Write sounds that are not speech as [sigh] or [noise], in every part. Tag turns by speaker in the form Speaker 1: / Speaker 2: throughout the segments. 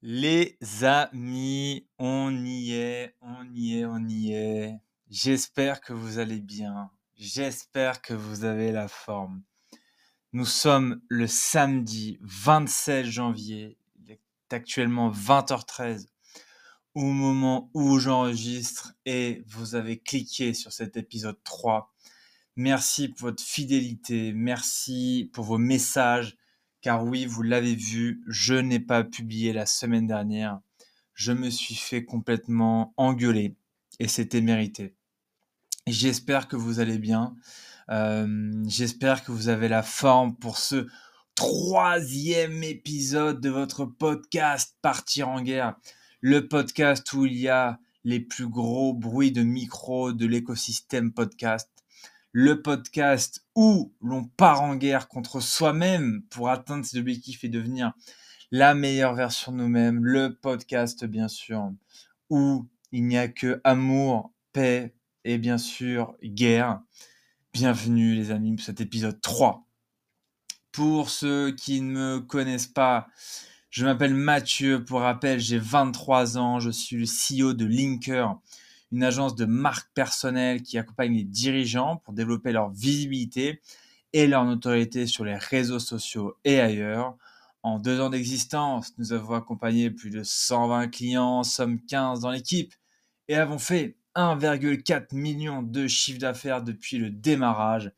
Speaker 1: Les amis, on y est, on y est, on y est. J'espère que vous allez bien. J'espère que vous avez la forme. Nous sommes le samedi 27 janvier. Il est actuellement 20h13 au moment où j'enregistre et vous avez cliqué sur cet épisode 3. Merci pour votre fidélité. Merci pour vos messages car oui, vous l'avez vu, je n'ai pas publié la semaine dernière. Je me suis fait complètement engueuler et c'était mérité. J'espère que vous allez bien. Euh, j'espère que vous avez la forme pour ce troisième épisode de votre podcast Partir en guerre. Le podcast où il y a les plus gros bruits de micro de l'écosystème podcast le podcast où l'on part en guerre contre soi-même pour atteindre ses objectifs et devenir la meilleure version de nous-mêmes, le podcast bien sûr, où il n'y a que amour, paix et bien sûr guerre. Bienvenue les amis pour cet épisode 3. Pour ceux qui ne me connaissent pas, je m'appelle Mathieu, pour rappel j'ai 23 ans, je suis le CEO de Linker, une agence de marque personnelle qui accompagne les dirigeants pour développer leur visibilité et leur notoriété sur les réseaux sociaux et ailleurs. En deux ans d'existence, nous avons accompagné plus de 120 clients, sommes 15 dans l'équipe et avons fait 1,4 million de chiffre d'affaires depuis le démarrage.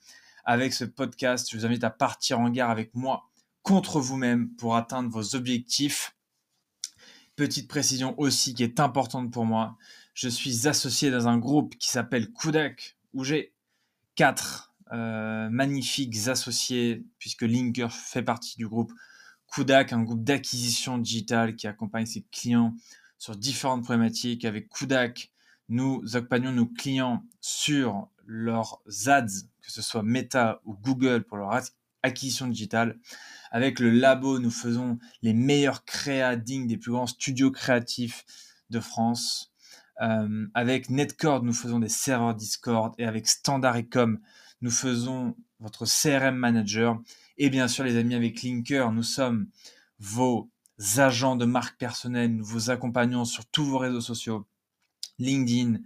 Speaker 1: Avec ce podcast, je vous invite à partir en guerre avec moi contre vous-même pour atteindre vos objectifs. Petite précision aussi qui est importante pour moi, je suis associé dans un groupe qui s'appelle Kudak, où j'ai quatre euh, magnifiques associés, puisque Linker fait partie du groupe Kudak, un groupe d'acquisition digitale qui accompagne ses clients sur différentes problématiques. Avec Kudak, nous accompagnons nos clients sur leurs ads, que ce soit Meta ou Google pour leur acquisition digitale. Avec le labo, nous faisons les meilleurs créas dignes des plus grands studios créatifs de France. Euh, avec Netcord, nous faisons des serveurs Discord et avec Standard Ecom, nous faisons votre CRM manager. Et bien sûr, les amis, avec Linker, nous sommes vos agents de marque personnelle. Nous vous accompagnons sur tous vos réseaux sociaux, LinkedIn,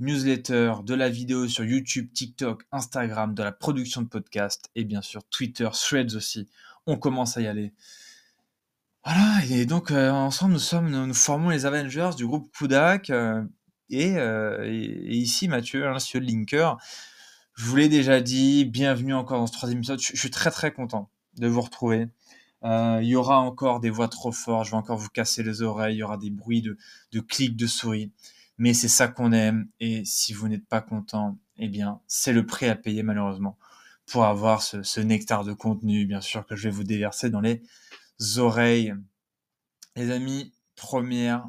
Speaker 1: newsletter, de la vidéo sur YouTube, TikTok, Instagram, de la production de podcasts et bien sûr Twitter, Threads aussi. On commence à y aller. Voilà, et donc euh, ensemble nous, formons les Avengers du groupe Kudak. Euh, euh, et, ici, Mathieu, hein, monsieur Linker, je vous l'ai déjà dit, bienvenue encore dans ce troisième épisode. Je, suis très très content de vous retrouver. Euh, il y aura encore des voix trop fortes, je vais encore vous casser les oreilles, il y aura des bruits de, de clics de souris. Mais c'est ça qu'on aime. Et si vous n'êtes pas content, eh bien, c'est le prix à payer malheureusement pour avoir ce, ce, nectar de contenu, bien sûr, que je vais vous déverser dans les oreilles. Les amis, première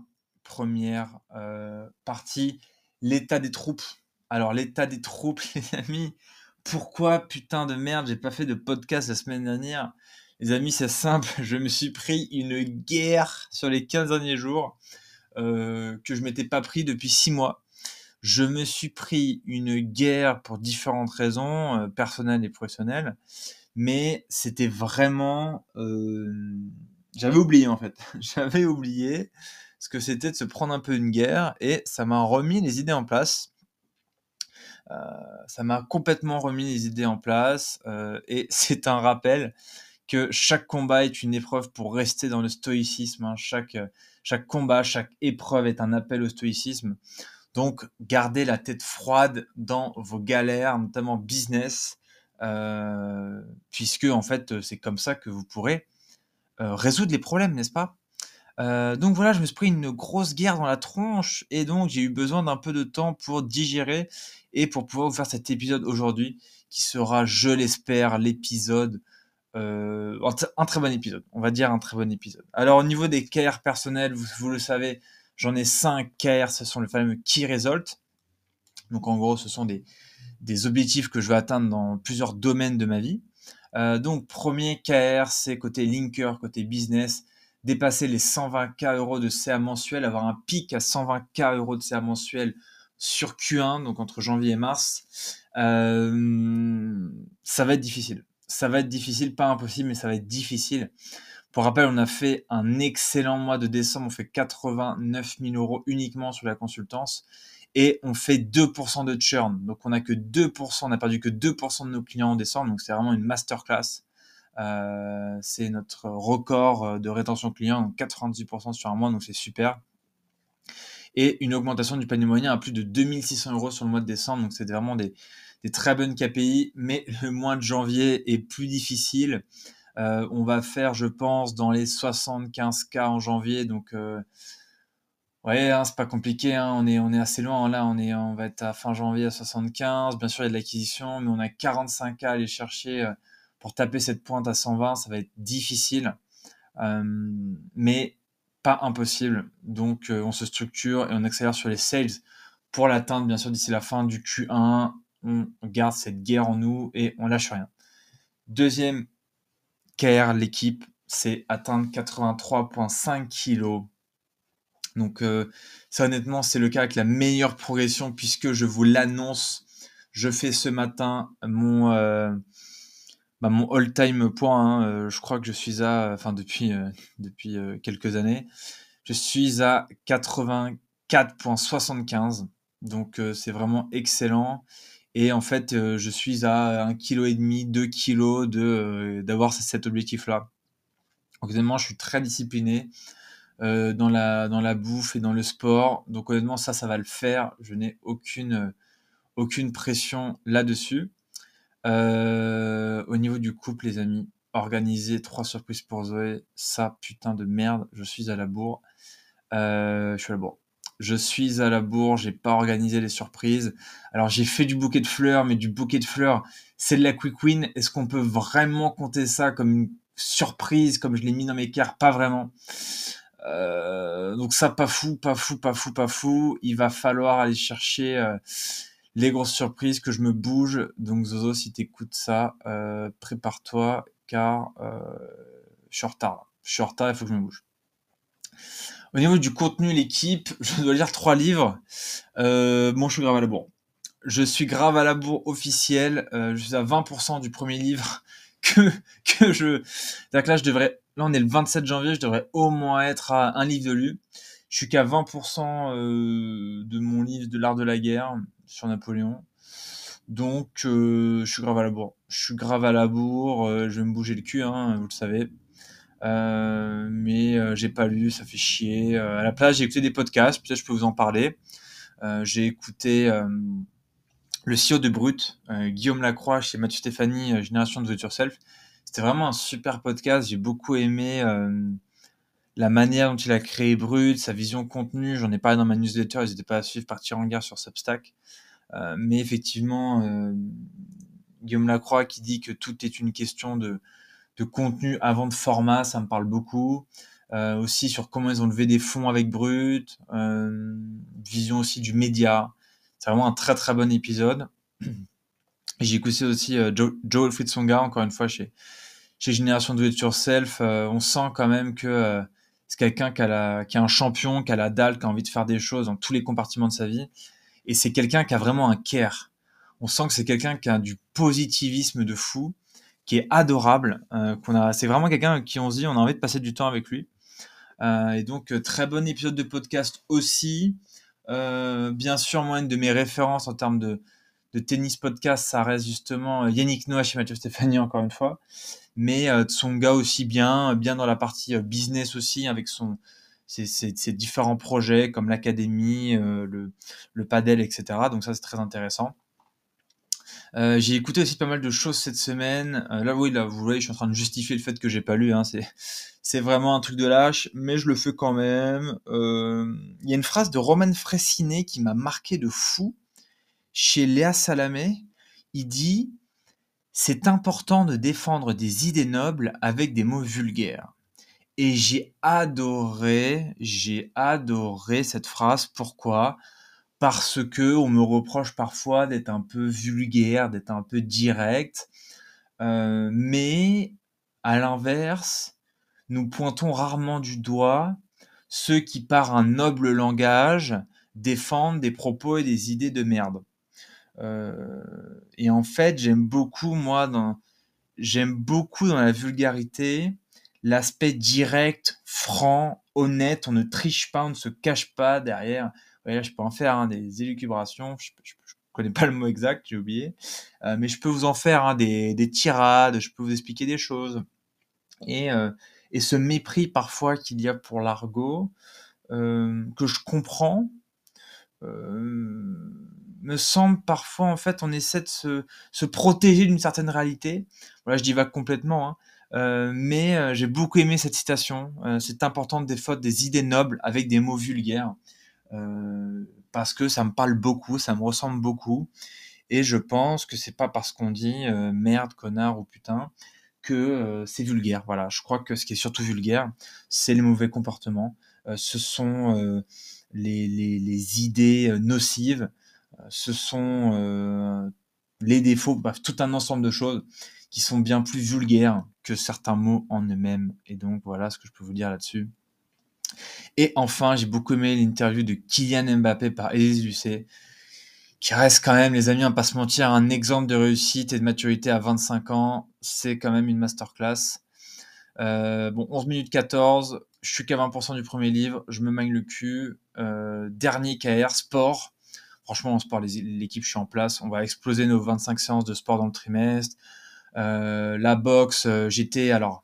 Speaker 1: première euh, partie, l'état des troupes. Alors l'état des troupes, [laughs] les amis, pourquoi putain de merde, j'ai pas fait de podcast la semaine dernière? Les amis, c'est simple, [laughs] je me suis pris une guerre sur les 15 derniers jours euh, que je m'étais pas pris depuis 6 mois. Je me suis pris une guerre pour différentes raisons, euh, personnelles et professionnelles, mais c'était vraiment... J'avais oublié en fait, [laughs] j'avais oublié ce que c'était de se prendre un peu une guerre et ça m'a remis les idées en place. Euh, ça m'a complètement remis les idées en place euh, et [laughs] c'est un rappel que chaque combat est une épreuve pour rester dans le stoïcisme. Hein. Chaque, chaque combat, chaque épreuve est un appel au stoïcisme. Donc, gardez la tête froide dans vos galères, notamment business, euh, puisque en fait, c'est comme ça que vous pourrez résoudre les problèmes, n'est-ce pas? Euh, donc voilà, je me suis pris une grosse guerre dans la tronche et donc j'ai eu besoin d'un peu de temps pour digérer et pour pouvoir vous faire cet épisode aujourd'hui qui sera, je l'espère, l'épisode, euh, un très bon épisode. On va dire un très bon épisode. Alors au niveau des KR personnels, vous, le savez, j'en ai 5 KR, ce sont le fameux Key Result. Donc en gros, ce sont des, des objectifs que je veux atteindre dans plusieurs domaines de ma vie. Euh, donc premier KR, c'est côté linker, côté business dépasser les 120K euros de CA mensuel, avoir un pic à 120K euros de CA mensuel sur Q1, donc entre janvier et mars, euh, ça va être difficile. Ça va être difficile, pas impossible, mais ça va être difficile. Pour rappel, on a fait un excellent mois de décembre. On fait 89 000 euros uniquement sur la consultance et on fait 2% de churn. Donc on n'a que 2%, on n'a perdu que 2% de nos clients en décembre. Donc c'est vraiment une masterclass. Euh, c'est notre record de rétention client, donc 98% sur un mois, donc c'est super. Et une augmentation du panier moyen à plus de 2600 euros sur le mois de décembre, donc c'est vraiment des, très bonnes KPI. Mais [laughs] le mois de janvier est plus difficile. Euh, on va faire, je pense, dans les 75K en janvier. Donc, euh, ouais, hein, c'est pas compliqué. Hein. on, est, on est assez loin. Là, on, est, on va être à fin janvier à 75. Bien sûr, il y a de l'acquisition, mais on a 45K à aller chercher euh, pour taper cette pointe à 120. Ça va être difficile, mais pas impossible. Donc, on se structure et on accélère sur les sales pour l'atteindre, bien sûr, d'ici la fin du Q1. On garde cette guerre en nous et on lâche rien. Deuxième l'équipe, c'est atteindre 83,5 kg. Donc euh, ça honnêtement, c'est le cas avec la meilleure progression puisque je vous l'annonce. Je fais ce matin mon, euh, bah, mon all-time point. Hein. Euh, je crois que je suis à, enfin depuis, depuis quelques années, je suis à 84,75. Donc c'est vraiment excellent. Et en fait, euh, je suis à 1,5 kg, 2 kg de, euh, d'avoir cet objectif-là. Donc, honnêtement, je suis très discipliné euh, dans, la, dans la bouffe et dans le sport. Donc, honnêtement, ça, ça va le faire. Je n'ai aucune, aucune pression là-dessus. Au niveau du couple, les amis, organiser trois surprises pour Zoé, ça, putain de merde, je suis à la bourre. je suis à la bourre je suis à la bourre, j'ai pas organisé les surprises. Alors j'ai fait du bouquet de fleurs, mais du bouquet de fleurs, c'est de la quick win. Est-ce qu'on peut vraiment compter ça comme une surprise, comme je l'ai mis dans mes cartes Pas vraiment. Euh, donc ça, pas fou, pas fou, pas fou, pas fou. Il va falloir aller chercher euh, les grosses surprises, que je me bouge. Donc Zozo, si t'écoutes ça, euh, prépare-toi, car je suis en retard. Je suis en retard, il faut que je me bouge. Au niveau du contenu, l'équipe, [laughs] je dois lire trois livres. Euh, bon, je suis grave à la bourre. Je suis grave à la bourre officiel. Euh, je suis à 20% du premier livre [laughs] que, je. Là, je devrais. Là, on est le 27 janvier, je devrais au moins être à un livre de lu. Je suis qu'à 20% euh, de mon livre de l'art de la guerre sur Napoléon. Donc, je suis grave à la bourre. Je suis grave à la bourre. je vais me bouger le cul, hein, vous le savez. Euh, mais euh, j'ai pas lu, ça fait chier. Euh, à la place, j'ai écouté des podcasts, peut-être je peux vous en parler. j'ai écouté le CEO de Brut, Guillaume Lacroix chez Mathieu Stéphanie, Génération de The Yourself. C'était vraiment un super podcast. J'ai beaucoup aimé la manière dont il a créé Brut, sa vision contenu. J'en ai parlé dans ma newsletter. N'hésitez pas à suivre Partir en guerre sur Substack. mais effectivement, Guillaume Lacroix qui dit que tout est une question de, de contenu avant de format, ça me parle beaucoup. Euh, aussi sur comment ils ont levé des fonds avec Brut, euh, vision aussi du média. C'est vraiment un très très bon épisode. J'ai écouté aussi euh, Joel Fritzonga, encore une fois, chez, chez Génération Do It Yourself. on sent quand même que c'est quelqu'un qui, a est un champion, qui a la dalle, qui a envie de faire des choses dans tous les compartiments de sa vie. Et c'est quelqu'un qui a vraiment un care. On sent que c'est quelqu'un qui a du positivisme de fou qui est adorable. Euh, qu'on a, c'est vraiment quelqu'un qui on se dit on a envie de passer du temps avec lui. Euh, et donc euh, très bon épisode de podcast aussi. bien sûr, moi une de mes références en termes de, de tennis podcast, ça reste justement Yannick Noah chez Mathieu Stéphanie encore une fois, mais son gars aussi bien, bien dans la partie business aussi avec ses, différents projets comme l'académie, le, le padel, etc. Donc ça c'est très intéressant. Euh, j'ai écouté aussi pas mal de choses cette semaine. Euh, là, oui, là, vous voyez, je suis en train de justifier le fait que j'ai pas lu. Hein, c'est, vraiment un truc de lâche, mais je le fais quand même. Euh, il y a une phrase de Roman Fressinet qui m'a marqué de fou. Chez Léa Salamé, il dit C'est important de défendre des idées nobles avec des mots vulgaires. Et j'ai adoré, j'ai adoré cette phrase. Pourquoi? Parce que on me reproche parfois d'être un peu vulgaire, d'être un peu direct. Euh, mais à l'inverse, nous pointons rarement du doigt ceux qui, par un noble langage, défendent des propos et des idées de merde. Euh, et en fait, j'aime beaucoup, moi, dans, j'aime beaucoup dans la vulgarité l'aspect direct, franc, honnête. On ne triche pas, on ne se cache pas derrière. Je peux en faire hein, des élucubrations. Je, ne connais pas le mot exact, j'ai oublié. Euh, mais je peux vous en faire hein, des, tirades. Je peux vous expliquer des choses. Et, euh, et ce mépris parfois qu'il y a pour l'argot, euh, que je comprends, me semble parfois en fait on essaie de se, protéger d'une certaine réalité. Voilà, je divague complètement, hein. Euh, mais euh, j'ai beaucoup aimé cette citation. Euh, c'est important des fautes, des idées nobles avec des mots vulgaires, parce que ça me parle beaucoup, ça me ressemble beaucoup, et je pense que c'est pas parce qu'on dit merde, connard ou putain que c'est vulgaire. Voilà, je crois que ce qui est surtout vulgaire, c'est les mauvais comportements. ce sont les, idées nocives, ce sont les défauts, tout un ensemble de choses qui sont bien plus vulgaires que certains mots en eux-mêmes. Et donc voilà ce que je peux vous dire là-dessus. Et enfin, j'ai beaucoup aimé l'interview de Kylian Mbappé par Elise Lucet, qui reste quand même, les amis, à pas se mentir, un exemple de réussite et de maturité à 25 ans. C'est quand même une masterclass. Euh, bon, 11 minutes 14, je suis qu'à 20% du premier livre, je me magne le cul. Euh, dernier KR, sport. Franchement, en sport, l'équipe, je suis en place. On va exploser nos 25 séances de sport dans le trimestre. Euh, la boxe, euh, j'étais alors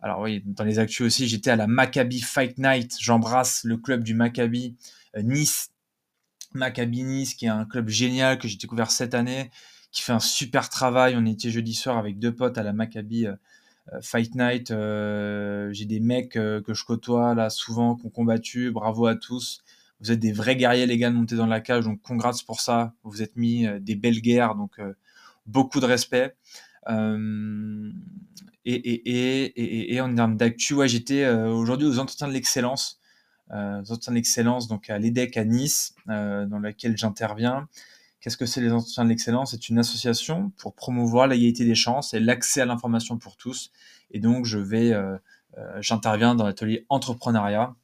Speaker 1: alors oui, dans les actus aussi, j'étais à la Maccabi Fight Night. J'embrasse le club du Maccabi euh, Nice. Maccabi Nice, qui est un club génial que j'ai découvert cette année, qui fait un super travail. On était jeudi soir avec deux potes à la Maccabi Fight Night. j'ai des mecs que je côtoie là souvent, qui ont combattu. Bravo à tous. Vous êtes des vrais guerriers, les gars, de monter dans la cage. Donc, congrats pour ça. Vous êtes mis des belles guerres. Donc, beaucoup de respect. Euh, et, en termes d'actu, j'étais euh, aujourd'hui aux entretiens de l'excellence, euh, aux entretiens de l'excellence, donc à l'EDEC à Nice, dans laquelle j'interviens. Qu'est-ce que c'est les entretiens de l'excellence? C'est une association pour promouvoir l'égalité des chances et l'accès à l'information pour tous. Et donc, je vais, j'interviens dans l'atelier entrepreneuriat.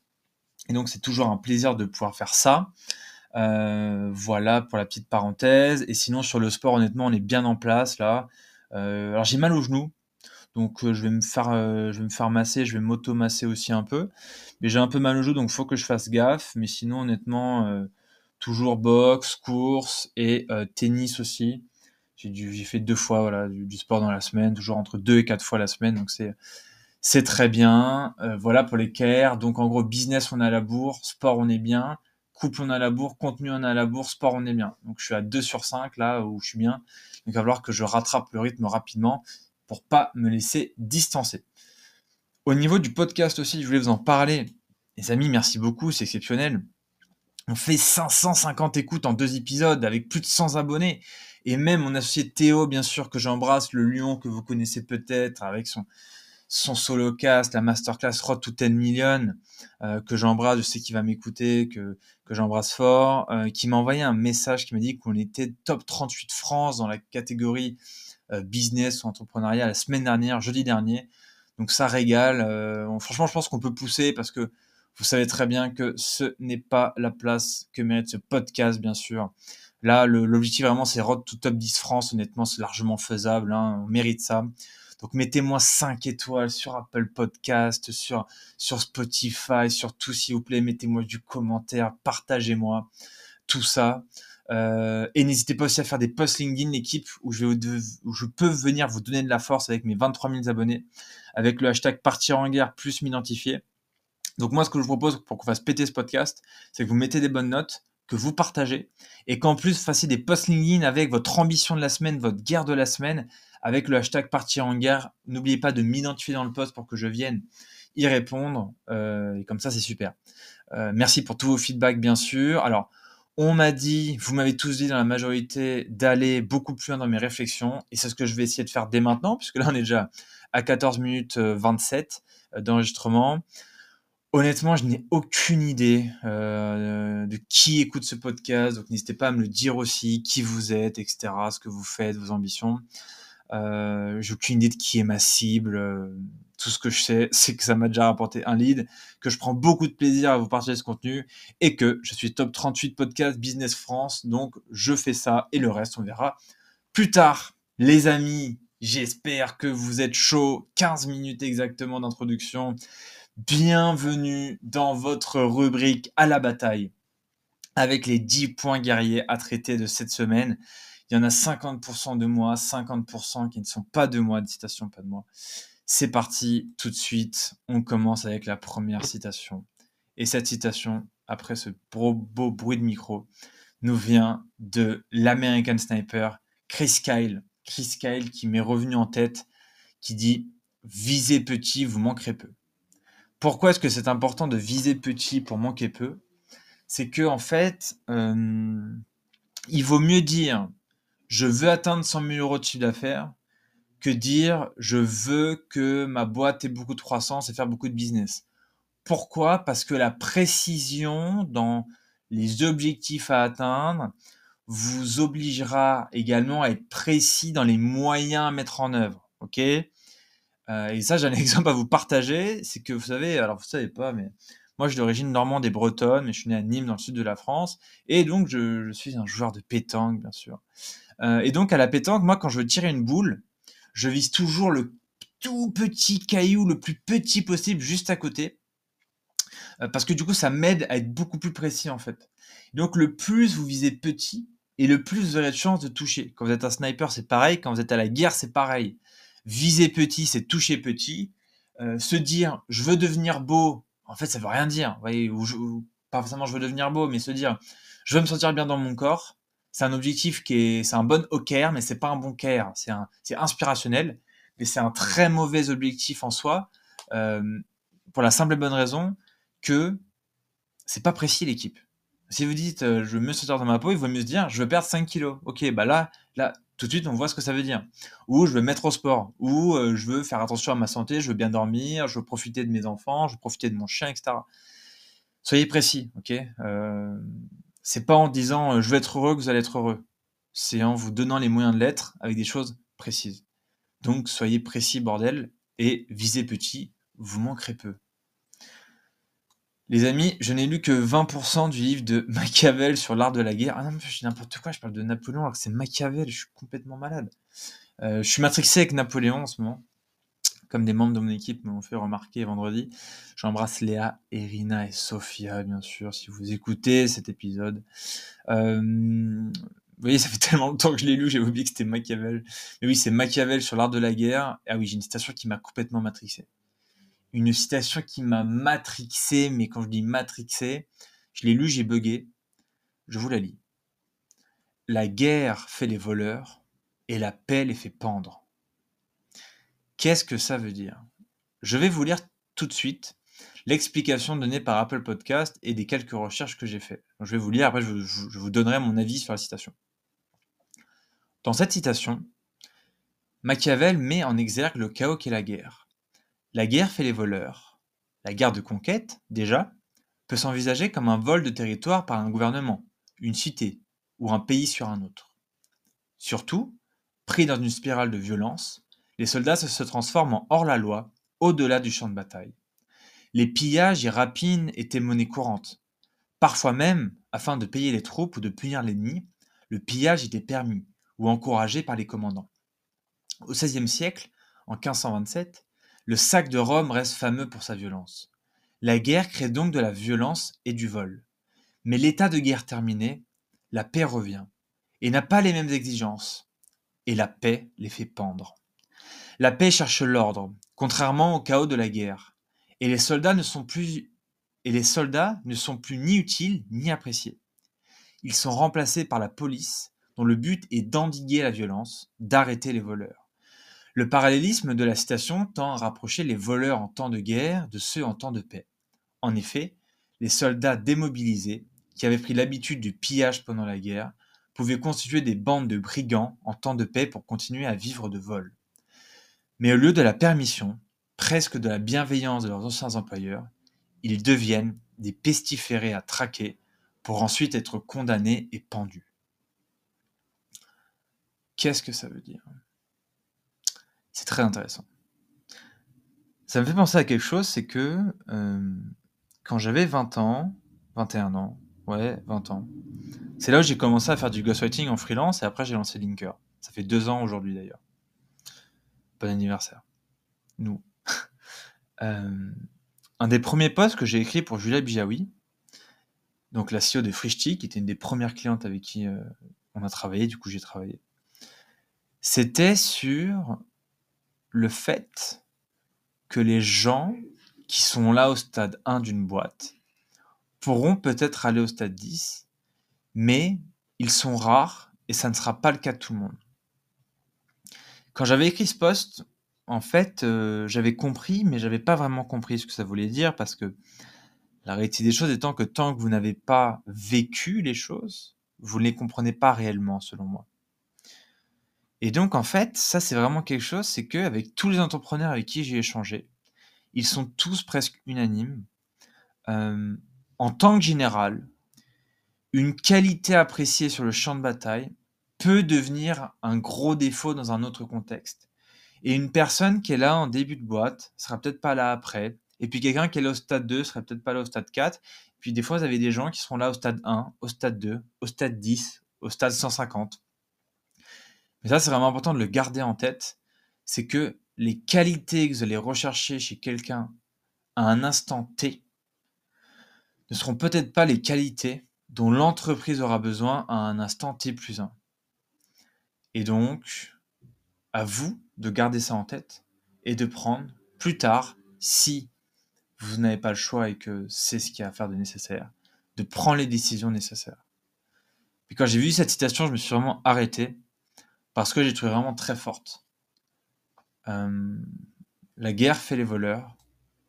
Speaker 1: Et donc, c'est toujours un plaisir de pouvoir faire ça. voilà pour la petite parenthèse. Et sinon, sur le sport, honnêtement, on est bien en place là. Euh, alors j'ai mal au genou, donc euh, je vais me faire, euh, je vais me faire masser, je vais m'auto-masser aussi un peu. Mais j'ai un peu mal au genou, donc il faut que je fasse gaffe. Mais sinon, honnêtement, toujours boxe, course et tennis aussi. J'ai fait deux fois voilà, du, sport dans la semaine, toujours entre deux et quatre fois la semaine, donc c'est c'est très bien. voilà pour les care. Donc en gros, business on a la bourre, sport on est bien, couple on a la bourre, contenu on a la bourre, sport on est bien. Donc je suis à 2 sur 5 là où je suis bien. Donc il va falloir que je rattrape le rythme rapidement pour pas me laisser distancer. Au niveau du podcast aussi, je voulais vous en parler. Les amis, merci beaucoup, c'est exceptionnel. On fait 550 écoutes en deux épisodes avec plus de 100 abonnés. Et même mon associé Théo, bien sûr, que j'embrasse, le lion que vous connaissez peut-être avec son, son solo cast, la masterclass Road to 10 Million, euh, que j'embrasse, je sais qu'il va m'écouter, que, j'embrasse fort, euh, qui m'a envoyé un message qui m'a dit qu'on était top 38 France dans la catégorie euh, business ou entrepreneuriat la semaine dernière, jeudi dernier. Donc ça régale. franchement, je pense qu'on peut pousser parce que vous savez très bien que ce n'est pas la place que mérite ce podcast, bien sûr. Là, l'objectif vraiment, c'est Road to Top 10 France. Honnêtement, c'est largement faisable. Hein, on mérite ça. Donc mettez-moi 5 étoiles sur Apple Podcast, sur, Spotify, sur tout s'il vous plaît. Mettez-moi du commentaire, partagez-moi tout ça. Euh, et n'hésitez pas aussi à faire des posts LinkedIn, l'équipe, où je, peux venir vous donner de la force avec mes 23 000 abonnés, avec le hashtag partir en guerre plus m'identifier. Donc moi, ce que je vous propose pour qu'on fasse péter ce podcast, c'est que vous mettez des bonnes notes, que vous partagez, et qu'en plus, fassiez des posts LinkedIn avec votre ambition de la semaine, votre guerre de la semaine, avec le hashtag partir en guerre. N'oubliez pas de m'identifier dans le post pour que je vienne y répondre. Euh, et comme ça, c'est super. Euh, merci pour tous vos feedbacks, bien sûr. Alors, on m'a dit, vous m'avez tous dit dans la majorité, d'aller beaucoup plus loin dans mes réflexions. Et c'est ce que je vais essayer de faire dès maintenant, puisque là, on est déjà à 14 minutes 27 euh, d'enregistrement. Honnêtement, je n'ai aucune idée de qui écoute ce podcast, donc n'hésitez pas à me le dire aussi, qui vous êtes, etc., ce que vous faites, vos ambitions. Euh, j'ai aucune idée de qui est ma cible. Euh, tout ce que je sais, [laughs] c'est que ça m'a déjà rapporté un lead, que je prends beaucoup de plaisir à vous partager ce contenu et que je suis top 38 podcast Business France. Donc, je fais ça et le reste, on verra plus tard. Les amis, J'espère que vous êtes chaud. 15 minutes exactement d'introduction. Bienvenue dans votre rubrique à la bataille avec les 10 points guerriers à traiter de cette semaine. Il y en a 50% de moi, 50% qui ne sont pas de moi, des citations pas de moi. C'est parti, tout de suite, on commence avec la première citation. Et cette citation, après ce beau, beau bruit de micro, nous vient de l'American Sniper Chris Kyle. Chris Kyle qui m'est revenu en tête, qui dit Visez petit, vous manquerez peu. Pourquoi est-ce que c'est important de viser petit pour manquer peu? C'est que en fait, euh, il vaut mieux dire je veux atteindre 100 000 euros de chiffre d'affaires que dire je veux que ma boîte ait beaucoup de croissance et faire beaucoup de business. Pourquoi? Parce que la précision dans les objectifs à atteindre vous obligera également à être précis dans les moyens à mettre en œuvre. Ok? Euh, Et ça, j'ai un [laughs] exemple à vous partager. C'est que vous savez, alors vous savez pas, mais moi, je suis d'origine normande et bretonne, mais je suis né à Nîmes, dans le sud de la France. Et donc, je, suis un joueur de pétanque, bien sûr. Euh, et donc, à la pétanque, moi, quand je veux tirer une boule, je vise toujours le tout petit caillou, le plus petit possible, juste à côté. Euh, parce que du coup, ça m'aide à être beaucoup plus précis, en fait. Donc, le plus vous visez petit, et le plus vous aurez de chances de toucher. Quand vous êtes un sniper, c'est pareil. Quand vous êtes à la guerre, c'est pareil. Viser petit, c'est toucher petit. Euh, se dire, je veux devenir beau, en fait, ça veut rien dire. Vous voyez, pas forcément je veux devenir beau, mais se dire, je veux me sentir bien dans mon corps c'est un objectif qui est, c'est un bon hacker, mais c'est pas un bon care. C'est un, c'est inspirationnel, mais c'est un très mauvais objectif en soi, euh, pour la simple et bonne raison que c'est pas précis l'équipe. Si vous dites, euh, je veux mieux sortir dans ma peau, il vaut mieux se dire, je veux perdre 5 kilos. Ok, bah là, là, tout de suite, on voit ce que ça veut dire. Ou je veux mettre au sport, ou euh, je veux faire attention à ma santé, je veux bien dormir, je veux profiter de mes enfants, je veux profiter de mon chien, etc. Soyez précis, ok c'est pas en disant euh, je vais être heureux que vous allez être heureux. C'est en vous donnant les moyens de l'être avec des choses précises. Donc soyez précis, bordel, et visez petit, vous manquerez peu. Les amis, je n'ai lu que 20% du livre de [laughs] Machiavel sur l'art de la guerre. Ah non, je dis n'importe quoi, je parle de Napoléon alors que c'est Machiavel, je suis complètement malade. Euh, je suis matrixé avec Napoléon en ce moment comme des membres de mon équipe m'ont fait remarquer vendredi. J'embrasse Léa, Irina et Sophia, bien sûr, si vous écoutez cet épisode. Euh, vous voyez, ça fait [laughs] tellement longtemps que je l'ai lu, j'ai oublié que c'était Machiavel. Mais oui, c'est Machiavel sur l'art de la guerre. Ah oui, j'ai une citation qui m'a complètement matrixé. Une citation qui m'a matrixé, mais quand je dis matrixé, je l'ai lu, j'ai bugué. Je vous la lis. La guerre fait les voleurs et la paix les fait pendre. Qu'est-ce que ça veut dire? Je vais vous lire tout de suite l'explication donnée par Apple Podcast et des quelques recherches que j'ai faites. Je vais vous lire, après je, vous donnerai mon avis sur la citation. Dans cette citation, Machiavel met en exergue le chaos qu'est la guerre. La guerre fait les voleurs. La guerre de conquête, déjà, peut s'envisager comme un vol de territoire par un gouvernement, une cité ou un pays sur un autre. Surtout, pris dans une spirale de violence, les soldats se transforment en hors-la-loi, au-delà du champ de bataille. Les pillages et rapines étaient monnaie courante. Parfois même, afin de payer les troupes ou de punir l'ennemi, le pillage était permis ou encouragé par les commandants. Au XVIe siècle, en 1527, le sac de Rome reste fameux pour sa violence. La guerre crée donc de la violence et du vol. Mais l'état de guerre terminé, la paix revient, et n'a pas les mêmes exigences, et la paix les fait pendre. La paix cherche l'ordre, contrairement au chaos de la guerre, et les soldats ne sont plus ni utiles ni appréciés. Ils sont remplacés par la police, dont le but est d'endiguer la violence, d'arrêter les voleurs. Le parallélisme de la citation tend à rapprocher les voleurs en temps de guerre de ceux en temps de paix. En effet, les soldats démobilisés, qui avaient pris l'habitude du pillage pendant la guerre, pouvaient constituer des bandes de brigands en temps de paix pour continuer à vivre de vol. Mais au lieu de la permission, presque de la bienveillance de leurs anciens employeurs, ils deviennent des pestiférés à traquer pour ensuite être condamnés et pendus. Qu'est-ce que ça veut dire? C'est très intéressant. Ça me fait penser à quelque chose, c'est que euh, quand j'avais 20 ans, 21 ans, ouais, 20 ans, c'est là où j'ai commencé à faire du ghostwriting en freelance et après j'ai lancé Linker. Ça fait deux ans aujourd'hui d'ailleurs. Bon anniversaire. Nous. [laughs] Euh, un des premiers posts que j'ai écrit pour Julia Bijawi, donc la CEO de Frishti, qui était une des premières clientes avec qui euh, on a travaillé, du coup j'ai travaillé, c'était sur le fait que les gens qui sont là au stade 1 d'une boîte pourront peut-être aller au stade 10, mais ils sont rares et ça ne sera pas le cas de tout le monde. Quand j'avais écrit ce post, en fait, euh, j'avais compris, mais j'avais pas vraiment compris ce que ça voulait dire parce que la réalité des choses étant que tant que vous n'avez pas vécu les choses, vous ne les comprenez pas réellement, selon moi. Et donc, en fait, ça, c'est vraiment quelque chose, c'est qu'avec tous les entrepreneurs avec qui j'ai échangé, ils sont tous presque unanimes. Euh, en tant que général, une qualité appréciée sur le champ de bataille peut devenir un gros défaut dans un autre contexte. Et une personne qui est là en début de boîte sera peut-être pas là après. Et puis quelqu'un qui est là au stade 2 sera peut-être pas là au stade 4. Puis des fois, vous avez des gens qui seront là au stade 1, au stade 2, au stade 10, au stade 150. Mais ça, c'est vraiment important de le garder en tête. C'est que les qualités que vous allez rechercher chez quelqu'un à un instant T ne seront peut-être pas les qualités dont l'entreprise aura besoin à un instant T plus 1. Et donc, à vous de garder ça en tête et de prendre plus tard, si vous n'avez pas le choix et que c'est ce qu'il y a à faire de nécessaire, de prendre les décisions nécessaires. Et quand j'ai vu cette citation, je me suis vraiment arrêté parce que j'ai trouvé vraiment très forte. Euh, la guerre fait les voleurs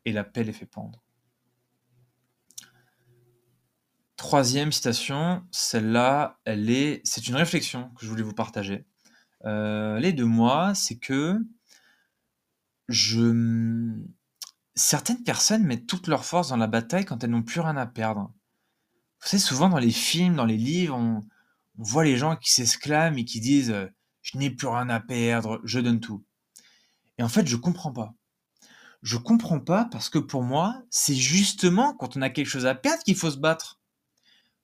Speaker 1: et la paix les fait pendre. Troisième citation, celle-là, elle est, c'est une réflexion que je voulais vous partager. Euh, elle est de moi, c'est que je, certaines personnes mettent toute leur force dans la bataille quand elles n'ont plus rien à perdre. Vous savez, souvent dans les films, dans les livres, on, voit les gens qui s'exclament et qui disent euh, Je n'ai plus rien à perdre, je donne tout. Et en fait, je comprends pas. Je comprends pas parce que pour moi, c'est justement quand on a quelque chose à perdre qu'il faut se battre.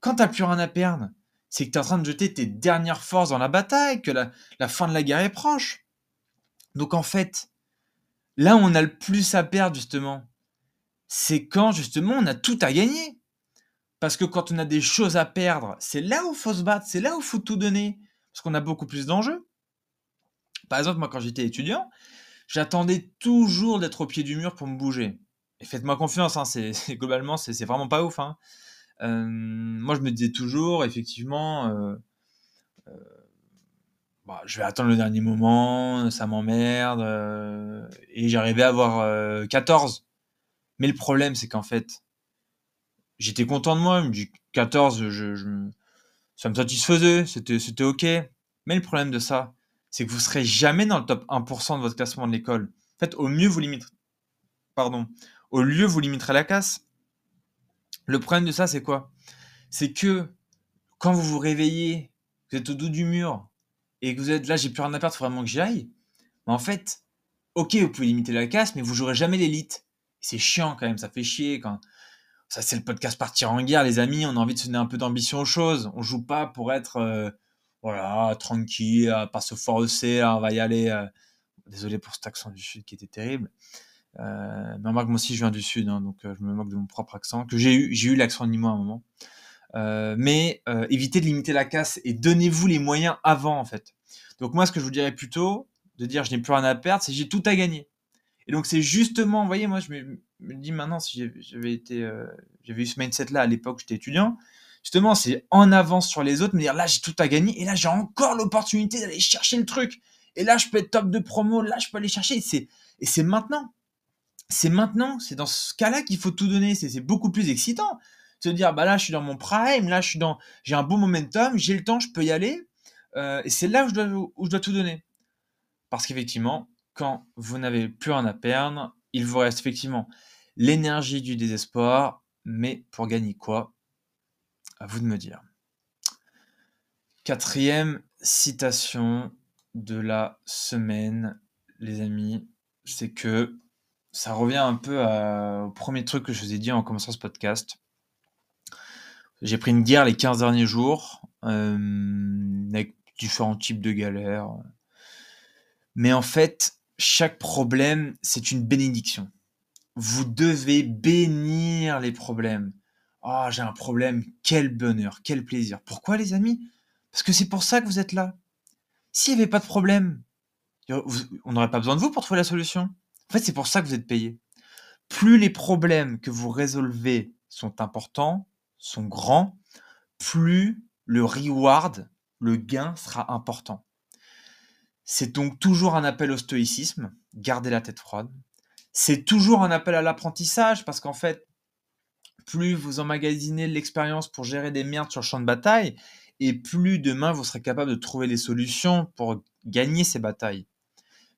Speaker 1: Quand t'as plus rien à perdre, c'est que tu es en train de jeter tes dernières forces dans la bataille, que la, fin de la guerre est proche. Donc en fait, là où on a le plus à perdre justement, c'est quand justement on a tout à gagner. Parce que quand on a des choses à perdre, c'est là où faut se battre, c'est là où faut tout donner, parce qu'on a beaucoup plus d'enjeux. Par exemple, moi quand j'étais étudiant, j'attendais toujours d'être au pied du mur pour me bouger. Et faites-moi confiance, hein, c'est, [laughs] globalement, c'est, vraiment pas ouf. Hein. Euh, moi, je me disais toujours, effectivement, euh, euh, bah, je vais attendre le dernier moment, ça m'emmerde, et j'arrivais à avoir 14. Mais le problème, c'est qu'en fait, j'étais content de moi, je me dis 14, je, ça me satisfaisait, c'était, c'était ok. Mais le problème de ça, c'est que vous serez jamais dans le top 1% de votre classement de l'école. En fait, au mieux, vous limiterez, pardon, au lieu, vous limiterez la casse. Le problème de ça, c'est quoi? C'est que quand vous vous réveillez, vous êtes au dos du mur et que vous êtes là, j'ai plus rien à perdre, faut vraiment que j'y aille. En fait, ok, vous pouvez limiter la casse, mais vous jouerez jamais l'élite. C'est chiant quand même, ça fait chier quand. Ça, c'est le podcast Partir en guerre, les amis. On a envie de se donner un peu d'ambition aux choses. On joue pas pour être, euh, voilà, tranquille, pas se forcer, on va y aller. Euh. Désolé pour cet accent du Sud qui était terrible. Euh, mais remarque, moi aussi, je viens du Sud, hein, donc euh, je me moque de mon propre accent, que j'ai eu, j'ai eu l'accent nîmois à un moment. Euh, mais euh, évitez de limiter la casse et donnez-vous les moyens avant, en fait. Donc moi, ce que je vous dirais plutôt, de dire je n'ai plus rien à perdre, c'est j'ai tout à gagner. Et donc c'est justement, vous voyez, moi, je me, dis maintenant, si j'avais été, j'avais eu ce mindset-là à l'époque j'étais étudiant, justement, c'est en avance sur les autres, me dire là, j'ai tout à gagner, et là, j'ai encore l'opportunité d'aller chercher le truc. Et là, je peux être top de promo, là, je peux aller chercher. Et c'est maintenant c'est maintenant, c'est dans ce cas-là qu'il faut tout donner. C'est beaucoup plus excitant. Se dire, bah là, je suis dans mon prime, là, je suis dans, j'ai un bon momentum, j'ai le temps, je peux y aller. Euh, et c'est là où je, dois, où je dois tout donner. Parce qu'effectivement, quand vous n'avez plus rien à perdre, il vous reste effectivement l'énergie du désespoir. Mais pour gagner quoi? À vous de me dire. Quatrième citation de la semaine, les amis, c'est que ça revient un peu au premier truc que je vous ai dit en commençant ce podcast. J'ai pris une guerre les 15 derniers jours, euh, avec différents types de galères. Mais en fait, chaque problème, c'est une bénédiction. Vous devez bénir les problèmes. Oh, j'ai un problème, quel bonheur, quel plaisir. Pourquoi les amis? Parce que c'est pour ça que vous êtes là. S'il n'y avait pas de problème, on n'aurait pas besoin de vous pour trouver la solution. En fait, c'est pour ça que vous êtes payé. Plus les problèmes que vous résolvez sont importants, sont grands, plus le reward, le gain sera important. C'est donc toujours un appel au stoïcisme, gardez la tête froide. C'est toujours un appel à l'apprentissage parce qu'en fait, plus vous emmagasinez l'expérience pour gérer des merdes sur le champ de bataille, et plus demain vous serez capable de trouver des solutions pour gagner ces batailles.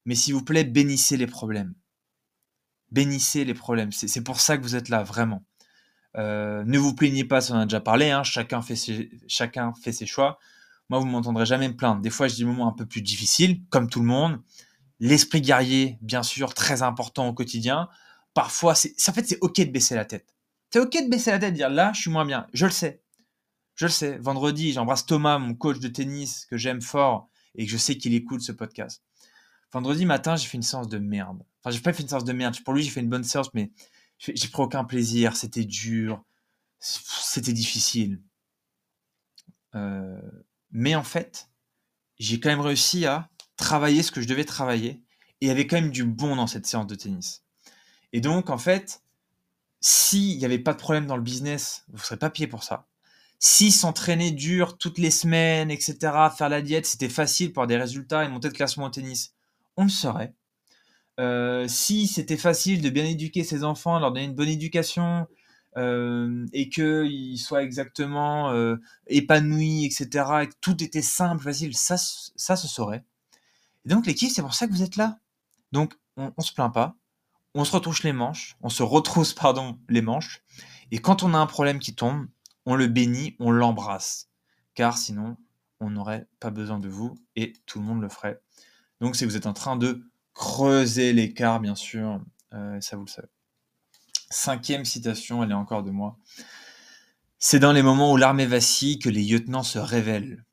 Speaker 1: Mais s'il vous plaît, bénissez les problèmes. Bénissez les problèmes. C'est pour ça que vous êtes là, vraiment. Euh, ne vous plaignez pas, ça on a déjà parlé, hein. chacun, fait ses, chacun fait ses choix. Moi, vous m'entendrez jamais me plaindre. Des fois, j'ai des moments un peu plus difficiles, comme tout le monde. L'esprit guerrier, bien sûr, très important au quotidien. Parfois, c'est, en fait, c'est ok de baisser la tête. C'est ok de baisser la tête, de dire là, je suis moins bien. Je le sais. Je le sais. Vendredi, j'embrasse Thomas, mon coach de tennis que j'aime fort et que je sais qu'il écoute ce podcast. Vendredi matin, j'ai fait une séance de merde. Enfin, j'ai pas fait une séance de merde. Pour lui, j'ai fait une bonne séance, mais j'ai pris aucun plaisir. C'était dur. C'était difficile. Euh, mais en fait, j'ai quand même réussi à travailler ce que je devais travailler. Et il y avait quand même du bon dans cette séance de tennis. Et donc, en fait, s'il n'y avait pas de problème dans le business, vous ne serez pas payé pour ça. Si s'entraîner dur toutes les semaines, etc., faire la diète, c'était facile pour avoir des résultats et monter de classement au tennis, on le saurait. Euh, si c'était facile de bien éduquer ses enfants, leur donner une bonne éducation, euh, et qu'ils soient exactement euh, épanouis, etc., et que tout était simple, facile, ça, ça se saurait. Et donc l'équipe, c'est pour ça que vous êtes là. Donc on, on se plaint pas, on se retrousse les manches, on se retrousse pardon les manches, et quand on a un problème qui tombe, on le bénit, on l'embrasse, car sinon on n'aurait pas besoin de vous et tout le monde le ferait. Donc que vous êtes en train de creuser l'écart, bien sûr, euh, ça vous le savez. Cinquième citation, elle est encore de moi. C'est dans les moments où l'armée vacille que les lieutenants se révèlent.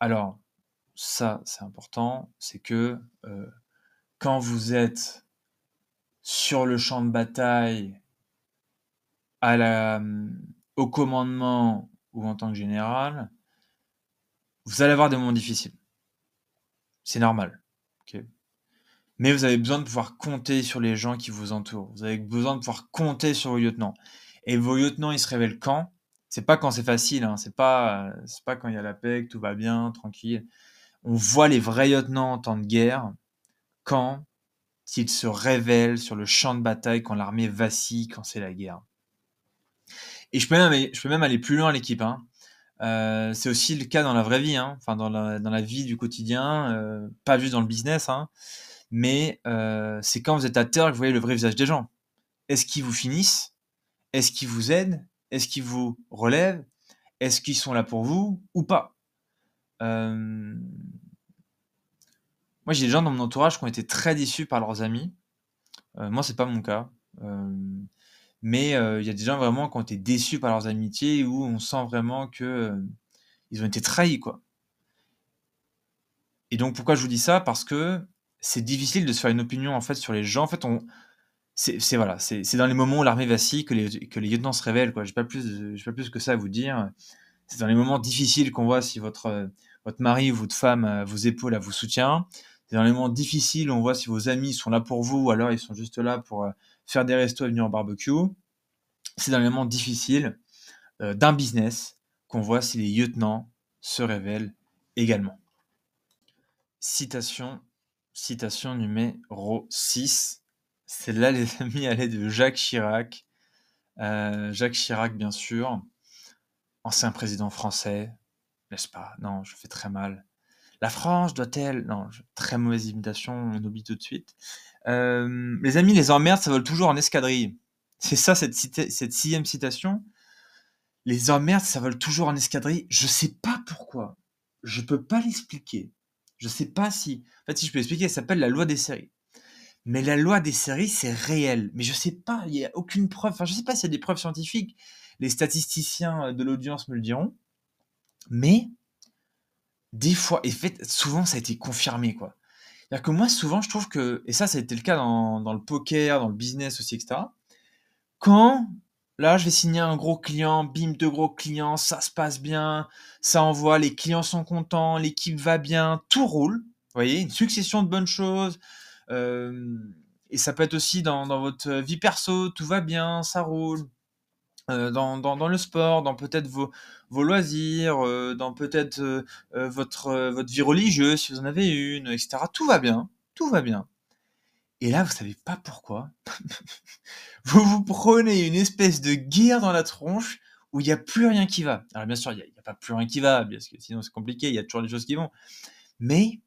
Speaker 1: Alors, ça, c'est important, c'est que euh, quand vous êtes sur le champ de bataille, à la, au commandement ou en tant que général, vous allez avoir des moments difficiles. C'est normal. Mais vous avez besoin de pouvoir compter sur les gens qui vous entourent. Vous avez besoin de pouvoir compter sur vos lieutenants. Et vos lieutenants, ils se révèlent quand? C'est pas quand c'est facile. Hein. C'est pas, c'est pas quand il y a la paix, que tout va bien, tranquille. On voit les vrais lieutenants en temps de guerre quand ils se révèlent sur le champ de bataille, quand l'armée vacille, quand c'est la guerre. Et je peux même aller, je peux même aller plus loin l'équipe. Hein. Euh, c'est aussi le cas dans la vraie vie, hein. enfin dans la, dans la, vie du quotidien, euh, pas juste dans le business. Hein mais euh, c'est quand vous êtes à terre que vous voyez le vrai visage des gens. Est-ce qu'ils vous finissent? Est-ce qu'ils vous aident? Est-ce qu'ils vous relèvent? Est-ce qu'ils sont là pour vous ou pas? Euh... Moi, j'ai des gens dans mon entourage qui ont été très déçus par leurs amis. Euh, moi, c'est pas mon cas. Euh, mais il y a des gens vraiment qui ont été déçus par leurs amitiés où on sent vraiment que ils ont été trahis, quoi. Et donc, pourquoi je vous dis ça? Parce que c'est difficile de se faire une opinion en fait sur les gens. En fait, on c'est voilà, c'est dans les moments où l'armée vacille que les, que les lieutenants se révèlent. Quoi. J'ai pas plus, pas plus que ça à vous dire. C'est dans les moments difficiles qu'on voit si votre votre mari ou votre femme vous épaule, vous soutient. C'est dans les moments difficiles où on voit si vos amis sont là pour vous ou alors ils sont juste là pour faire des restos et venir en barbecue. C'est dans les moments difficiles euh, d'un business qu'on voit si les lieutenants se révèlent également. Citation Citation numéro 6. Celle-là, les [laughs] amis, elle est de Jacques Chirac. Euh, Jacques Chirac, bien sûr, ancien président français, n'est-ce pas? Non, je fais très mal. La France doit-elle? Non, très mauvaise imitation, on oublie tout de suite. Euh, les amis, les emmerdes, ça vole toujours en escadrille. C'est ça, cette, sixième citation? Les emmerdes, ça vole toujours en escadrille. Je sais pas pourquoi. Je peux pas l'expliquer. Je sais pas si. En fait, si je peux expliquer, ça s'appelle la loi des séries. Mais la loi des séries, c'est réel. Mais je sais pas, il n'y a aucune preuve. Enfin, je sais pas s'il y a des preuves scientifiques. Les statisticiens de l'audience me le diront. Mais, des fois, et fait, souvent, ça a été confirmé, quoi. C'est-à-dire que moi, souvent, je trouve que, et ça, ça a été le cas dans, dans le poker, dans le business aussi, etc. Quand Là, je vais signer un gros client, bim, deux gros clients, ça se passe bien, ça envoie, les clients sont contents, l'équipe va bien, tout roule. Vous voyez, une succession de bonnes choses. Euh, et ça peut être aussi dans, votre vie perso, tout va bien, ça roule. Euh, dans, le sport, dans peut-être vos, loisirs, euh, dans peut-être votre vie religieuse, si vous en avez une, etc. Tout va bien, tout va bien. Et là, vous savez pas pourquoi. [laughs] vous vous prenez une espèce de guerre dans la tronche où il n'y a plus rien qui va. Alors bien sûr, il n'y a, pas plus rien qui va, parce que sinon c'est compliqué, il y a toujours des choses qui vont. Mais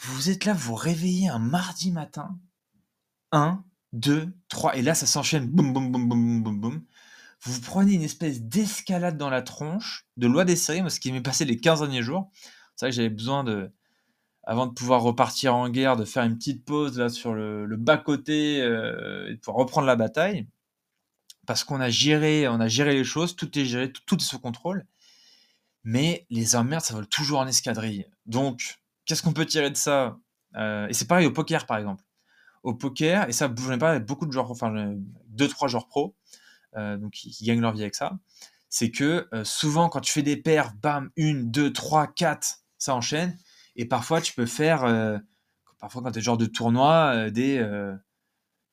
Speaker 1: vous êtes là, vous réveillez un mardi matin, 1, 2, 3, et là ça s'enchaîne, boum, boum, boum, boum, boum, boum. Vous prenez une espèce d'escalade dans la tronche, de loi des séries, ce qui m'est passé les 15 derniers jours. C'est vrai que j'avais besoin de, avant de pouvoir repartir en guerre, de faire une petite pause là sur le, bas côté euh, et de pouvoir reprendre la bataille, parce qu'on a géré, on a géré les choses, tout est géré, tout, est sous contrôle. Mais les emmerdes, ça vole toujours en escadrille. Donc, qu'est-ce qu'on peut tirer de ça euh, Et c'est pareil au poker, par exemple. Au poker, et ça, j'en ai pas avec beaucoup de joueurs, enfin, deux, trois joueurs pro, euh, donc qui, qui, gagnent leur vie avec ça. C'est que euh, souvent, quand tu fais des paires, bam, une, deux, trois, quatre, ça enchaîne. Et parfois, tu peux faire, euh, parfois quand tu es genre de tournoi, euh, des, euh,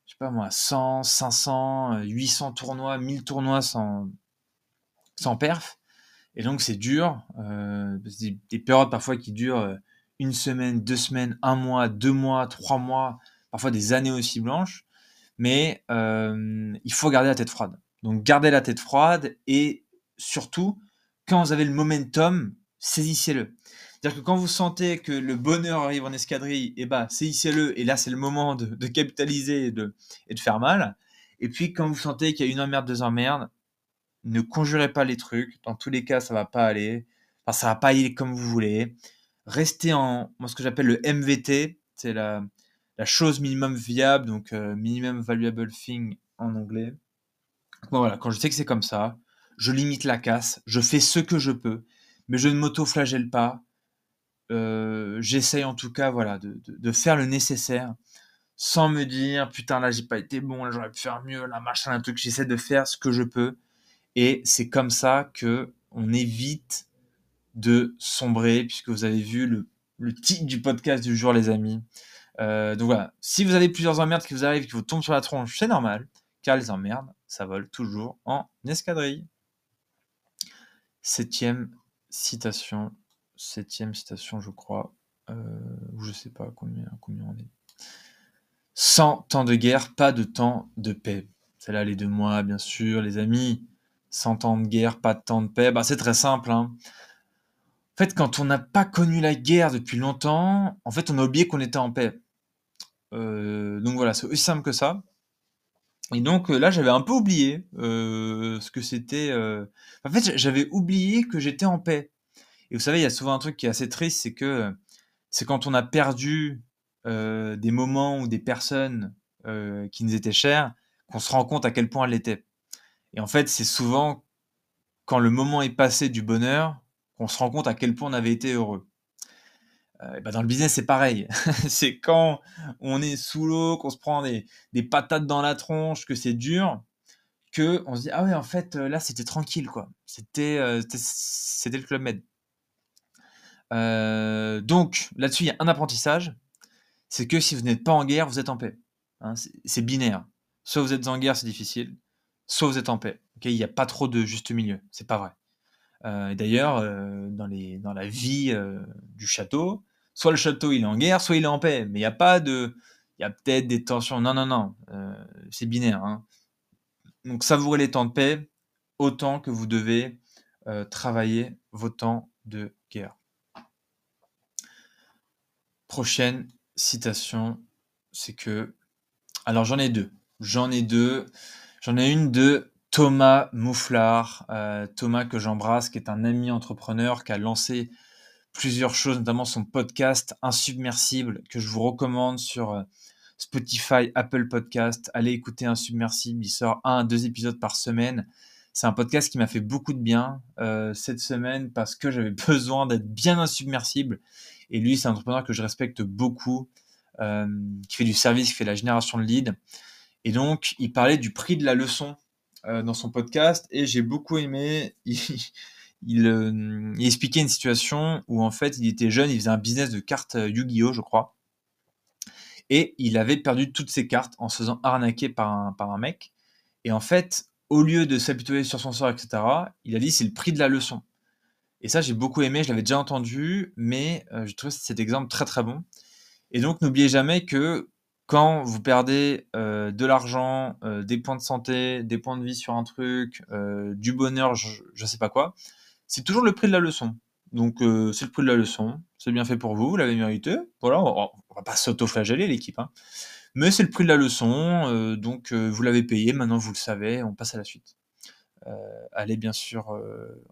Speaker 1: je sais pas moi, 100, 500, 800 tournois, 1000 tournois sans, sans perf. Et donc, c'est dur. Euh, des, des, périodes parfois qui durent une semaine, deux semaines, un mois, deux mois, trois mois, parfois des années aussi blanches. Mais il faut garder la tête froide. Donc, gardez la tête froide et surtout, quand vous avez le momentum, saisissez-le. C'est-à-dire que quand vous sentez que le bonheur arrive en escadrille, eh bah, saisissez-le, et là, c'est le moment de, capitaliser et de, faire mal. Et puis, quand vous sentez qu'il y a une emmerde, deux emmerdes, ne conjurez pas les trucs. Dans tous les cas, ça va pas aller. Enfin, ça va pas aller comme vous voulez. Restez en, ce que j'appelle le MVT, c'est la, chose minimum viable, donc euh, minimum valuable thing en anglais. Voilà, quand je sais que c'est comme ça, je limite la casse, je fais ce que je peux, mais je ne m'auto-flagelle pas, j'essaye en tout cas voilà, de, faire le nécessaire sans me dire putain là j'ai pas été bon, là j'aurais pu faire mieux, là machin, un truc. J'essaie de faire ce que je peux et c'est comme ça que on évite de sombrer puisque vous avez vu le, le titre du podcast du jour les amis. Euh, donc voilà, si vous avez plusieurs emmerdes qui vous arrivent, qui vous tombent sur la tronche, c'est normal car les emmerdes ça vole toujours en escadrille. Septième citation septième citation, je crois, euh, ou je sais pas combien, combien on est. Sans temps de guerre, pas de temps de paix. Celle-là, elle est de moi, bien sûr, les amis. Sans temps de guerre, pas de temps de paix. Bah, c'est très simple. Hein. En fait, quand on n'a pas connu la guerre depuis longtemps, en fait, on a oublié qu'on était en paix. Euh, donc voilà, c'est aussi simple que ça. Et donc là, j'avais un peu oublié euh, ce que c'était. Euh... En fait, j'avais oublié que j'étais en paix. Et vous savez, il y a souvent un truc qui est assez triste, c'est que c'est quand on a perdu euh, des moments ou des personnes euh, qui nous étaient chères qu'on se rend compte à quel point elles l'étaient. Et en fait, c'est souvent quand le moment est passé du bonheur qu'on se rend compte à quel point on avait été heureux. Euh, bah dans le business, c'est pareil. [laughs] c'est quand on est sous l'eau, qu'on se prend des, patates dans la tronche, que c'est dur, que on se dit ah ouais en fait là c'était tranquille quoi. C'était euh, c'était le club med. Euh, donc là-dessus, il y a un apprentissage, c'est que si vous n'êtes pas en guerre, vous êtes en paix. Hein, c'est binaire. Soit vous êtes en guerre, c'est difficile, soit vous êtes en paix. Il n'y a pas trop de juste milieu, c'est pas vrai. Euh, d'ailleurs, euh, dans, la vie du château, soit le château il est en guerre, soit il est en paix. Mais il n'y a pas de, il y a peut-être des tensions. Non, non, non, c'est binaire. Hein. Donc savourez les temps de paix autant que vous devez travailler vos temps de guerre. Prochaine citation, c'est que. Alors j'en ai deux. J'en ai deux. J'en ai une de Thomas Mouflard. Euh, Thomas que j'embrasse, qui est un ami entrepreneur, qui a lancé plusieurs choses, notamment son podcast Insubmersible, que je vous recommande sur euh, Spotify, Apple Podcast. Allez écouter Insubmersible. Il sort un à deux épisodes par semaine. C'est un podcast qui m'a fait beaucoup de bien cette semaine parce que j'avais [laughs] besoin d'être bien insubmersible. Et lui, c'est un entrepreneur que je respecte beaucoup, qui fait du service, qui fait la génération de leads. Et donc, il parlait du prix de la leçon dans son podcast et j'ai beaucoup aimé. [laughs] Il, il, expliquait une situation où en fait il était jeune, il faisait un business de cartes Yu-Gi-Oh, je crois et il avait perdu toutes ses cartes en se faisant arnaquer par un, par un mec. Et en fait, au lieu de s'apitoyer sur son sort, etc., il a dit c'est le prix de la leçon. Et ça, j'ai beaucoup aimé, je l'avais déjà entendu, mais euh, je trouve cet exemple très très bon. Et donc, n'oubliez jamais que quand vous perdez euh, de l'argent, euh, des points de santé, des points de vie sur un truc, du bonheur, je ne sais pas quoi, c'est toujours le prix de la leçon. Donc, c'est le prix de la leçon. C'est bien fait pour vous, vous l'avez mérité. Voilà, on, va pas s'auto-flageller l'équipe. Hein. Mais c'est le prix de la leçon, donc vous l'avez payé, maintenant vous le savez, on passe à la suite. Allez bien sûr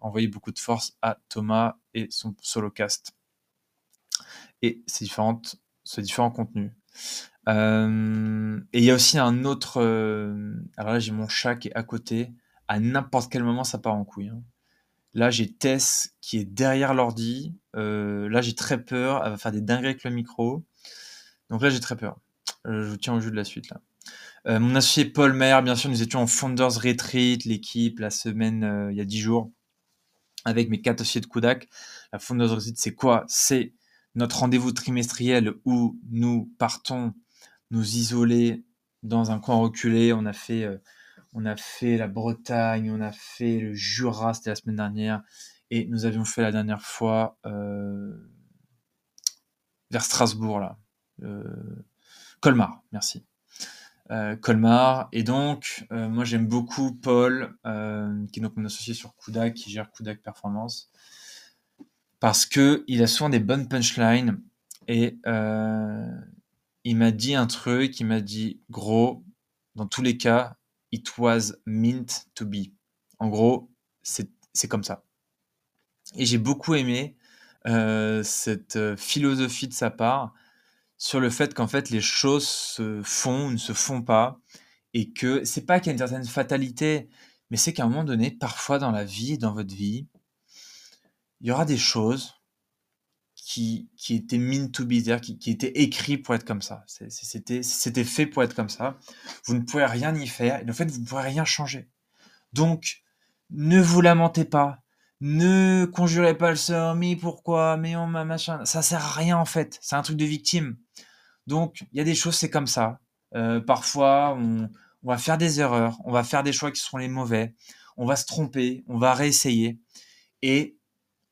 Speaker 1: envoyer beaucoup de force à Thomas et son solocast et ses, différentes, ses différents contenus. et il y a aussi un autre. alors là, j'ai mon chat qui est à côté. À n'importe quel moment, ça part en couille. Hein. Là, j'ai Tess qui est derrière l'ordi. Euh, là, j'ai très peur. Elle va faire des dingueries avec le micro. Donc là, j'ai très peur. Euh, je vous tiens au jeu de la suite. Là. Euh, mon associé Paul Maire, bien sûr, nous étions en Founders Retreat, l'équipe, la semaine, il y a 10 jours, avec mes quatre associés de Kudak. La Founders Retreat, c'est quoi? C'est notre rendez-vous trimestriel où nous partons nous isoler dans un coin reculé. On a fait on a fait la Bretagne, on a fait le Jura, c'était la semaine dernière, et nous avions fait la dernière fois euh, vers Strasbourg, là. Euh, Colmar, merci. Euh, Colmar. Et donc, moi j'aime beaucoup Paul, qui est donc mon associé sur Kudak, qui gère Kudak Performance, parce que il a souvent des bonnes punchlines et il m'a dit un truc, il m'a dit gros, dans tous les cas, It was meant to be. En gros, c'est comme ça. Et j'ai beaucoup aimé euh, cette euh, philosophie de sa part sur le fait qu'en fait les choses se font ou ne se font pas et que c'est pas qu'il y a une certaine fatalité, mais c'est qu'à un moment donné, parfois dans la vie, dans votre vie, il y aura des choses qui, qui était mean to be, c'est-à-dire qui, qui était écrit pour être comme ça. C'était, c'était fait pour être comme ça. Vous ne pouvez rien y faire et en fait, vous ne pourrez rien changer. Donc, ne vous lamentez pas. Ne conjurez pas le sort, mais pourquoi, mais on m'a machin. Ça sert à rien en fait. C'est un truc de victime. Donc, il y a des choses, c'est comme ça. Euh, parfois, on, va faire des erreurs, on va faire des choix qui seront les mauvais, on va se tromper, on va réessayer et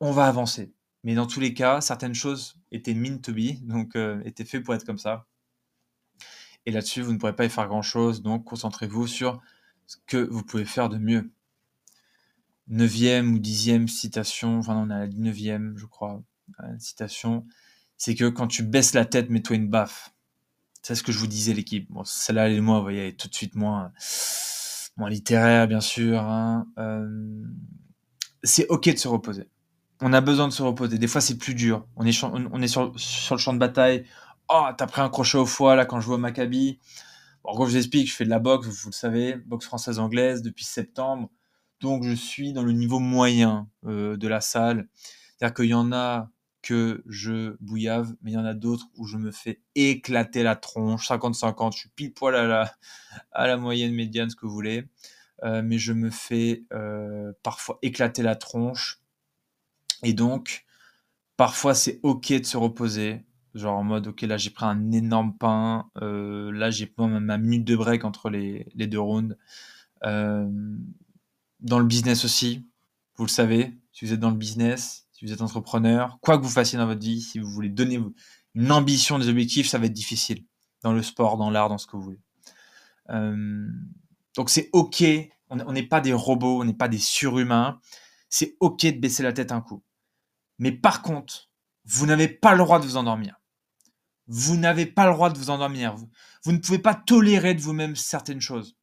Speaker 1: on va avancer. Mais dans tous les cas, certaines choses étaient meant to be, donc euh, étaient faites pour être comme ça. Et là-dessus, vous ne pourrez pas y faire grand-chose, donc concentrez-vous sur ce que vous pouvez faire de mieux. Neuvième ou dixième citation, enfin on a la neuvième, je crois, euh, citation, c'est que quand tu baisses la tête, mets-toi une baffe. C'est ce que je vous disais l'équipe. Bon, celle-là, elle moi, vous voyez, tout de suite moins, moins littéraire, bien sûr. Hein. Euh, c'est ok de se reposer on a besoin de se reposer. Des fois, c'est plus dur. On est, est sur, le champ de bataille. Oh, t'as pris un crochet au foie là quand je vois Maccabi. En gros, je vous explique, je fais de la boxe, vous le savez, boxe française-anglaise depuis septembre. Donc, je suis dans le niveau moyen euh, de la salle. C'est-à-dire qu'il y en a que je bouillave, mais il y en a d'autres où je me fais éclater la tronche, 50-50, je suis pile poil à la, à la moyenne médiane, ce que vous voulez. Euh, mais je me fais euh, parfois éclater la tronche et donc, parfois, c'est OK de se reposer. Genre en mode, OK, là, j'ai pris un énorme pain. Euh, là, j'ai pris ma minute de break entre les, deux rounds. Dans le business aussi, vous le savez, si vous êtes dans le business, si vous êtes entrepreneur, quoi que vous fassiez dans votre vie, si vous voulez donner une ambition, des objectifs, ça va être difficile. Dans le sport, dans l'art, dans ce que vous voulez. Euh, donc c'est OK, on n'est pas des robots, on n'est pas des surhumains. C'est OK de baisser la tête un coup. Mais par contre, vous n'avez pas le droit de vous endormir. Vous n'avez pas le droit de vous endormir. Vous, ne pouvez pas tolérer de vous-même certaines choses.